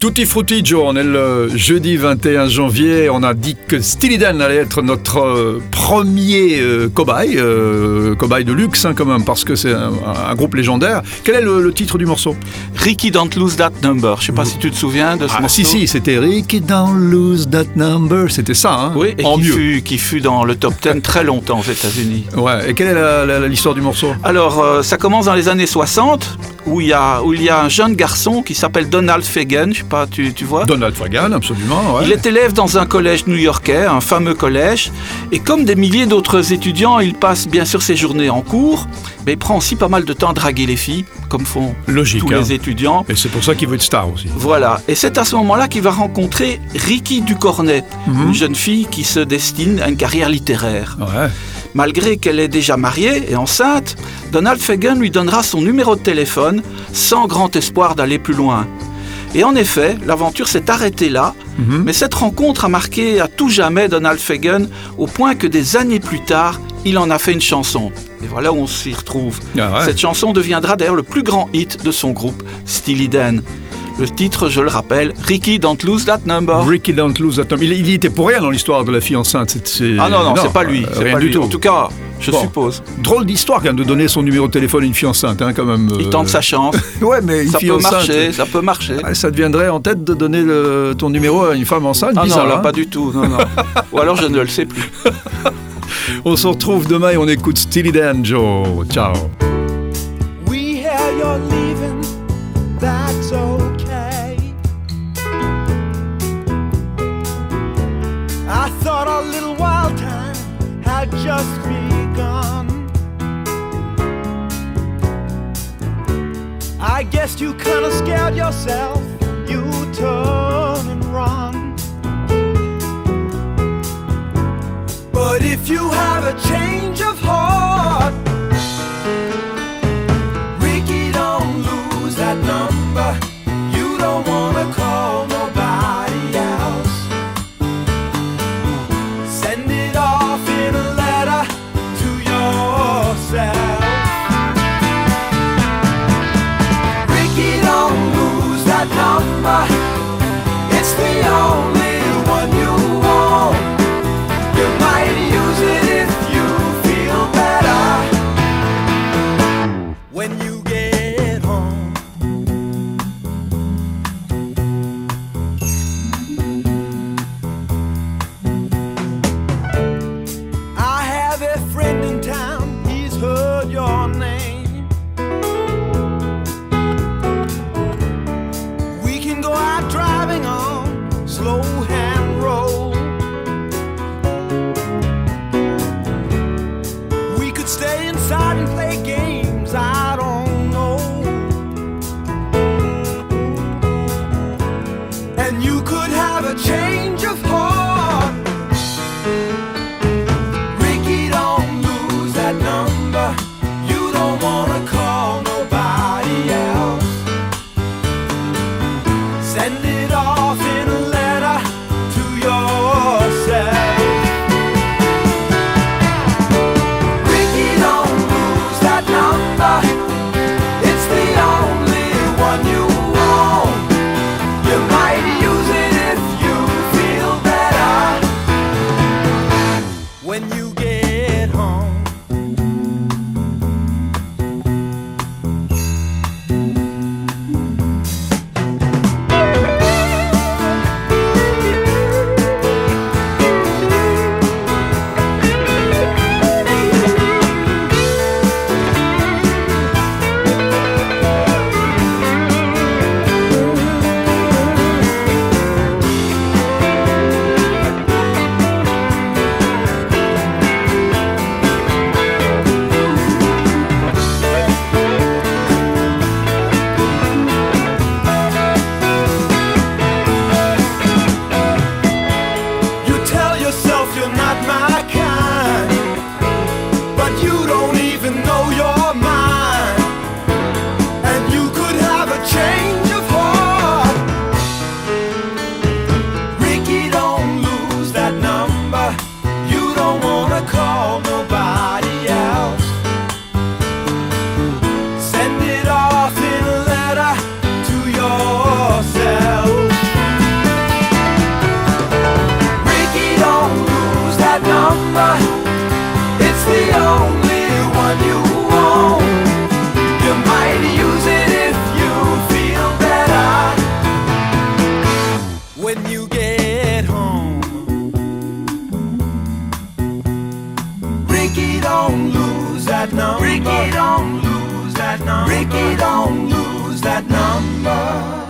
Tutti frutti Joe, on est le jeudi 21 janvier, on a dit que Steely Dan allait être notre euh, premier euh, cobaye, euh, cobaye de luxe hein, quand même, parce que c'est un, un groupe légendaire. Quel est le, le titre du morceau? Ricky Don't Lose That Number. Je sais pas si tu te souviens de ce Ah morceau. si si, c'était Ricky Don't Lose That Number, c'était ça, hein Oui, et en qui mieux. fut, qui fut dans le top 10 très longtemps aux États-Unis. Ouais, et quelle est l'histoire du morceau? Alors, euh, ça commence dans les années 60, où il y a, où il y a un jeune garçon qui s'appelle Donald Fagan. Je sais pas, tu, tu vois Donald Fagan, absolument, ouais. Il est élève dans un collège new-yorkais, un fameux collège, et comme des milliers d'autres étudiants, il passe bien sûr ses journées en cours, mais il prend aussi pas mal de temps à draguer les filles, comme font Logique, tous hein. les étudiants. Et c'est pour ça qu'il veut être star aussi. Voilà, et c'est à ce moment-là qu'il va rencontrer Ricky Ducornet, Mhm. une jeune fille qui se destine à une carrière littéraire. Ouais. Malgré qu'elle est déjà mariée et enceinte, Donald Fagan lui donnera son numéro de téléphone sans grand espoir d'aller plus loin. Et en effet, l'aventure s'est arrêtée là, Mhm. mais cette rencontre a marqué à tout jamais Donald Fagan au point que des années plus tard, il en a fait une chanson. Et voilà où on s'y retrouve. Ah ouais. Cette chanson deviendra d'ailleurs le plus grand hit de son groupe, Steely Dan. Le titre, je le rappelle, Ricky Don't Lose That Number. Ricky Don't Lose That Number. Il, il y était pour rien dans l'histoire de la fille enceinte. Ah non, non, c'est pas lui. euh, c'est rien pas du lui. tout. En tout cas, je Bon. suppose. Drôle d'histoire quand même de donner son numéro de téléphone à une fille enceinte, hein, quand même. Il euh. tente sa chance. Ouais, mais une ça fille peut enceinte. marcher, ça peut marcher. ah, ça deviendrait en tête de donner le- ton numéro à une femme enceinte. Ah bizarre, non, là, hein. pas du tout. Non, non. Ou alors je ne le sais plus. On se retrouve demain et on écoute Steely Dan, Joe. Ciao. We hear you're leaving, that's okay. I guess you kinda scared yourself, you turn and run. But if you have a change stay inside and play games, that number. Break it on, lose that number. Ricky, don't lose that number.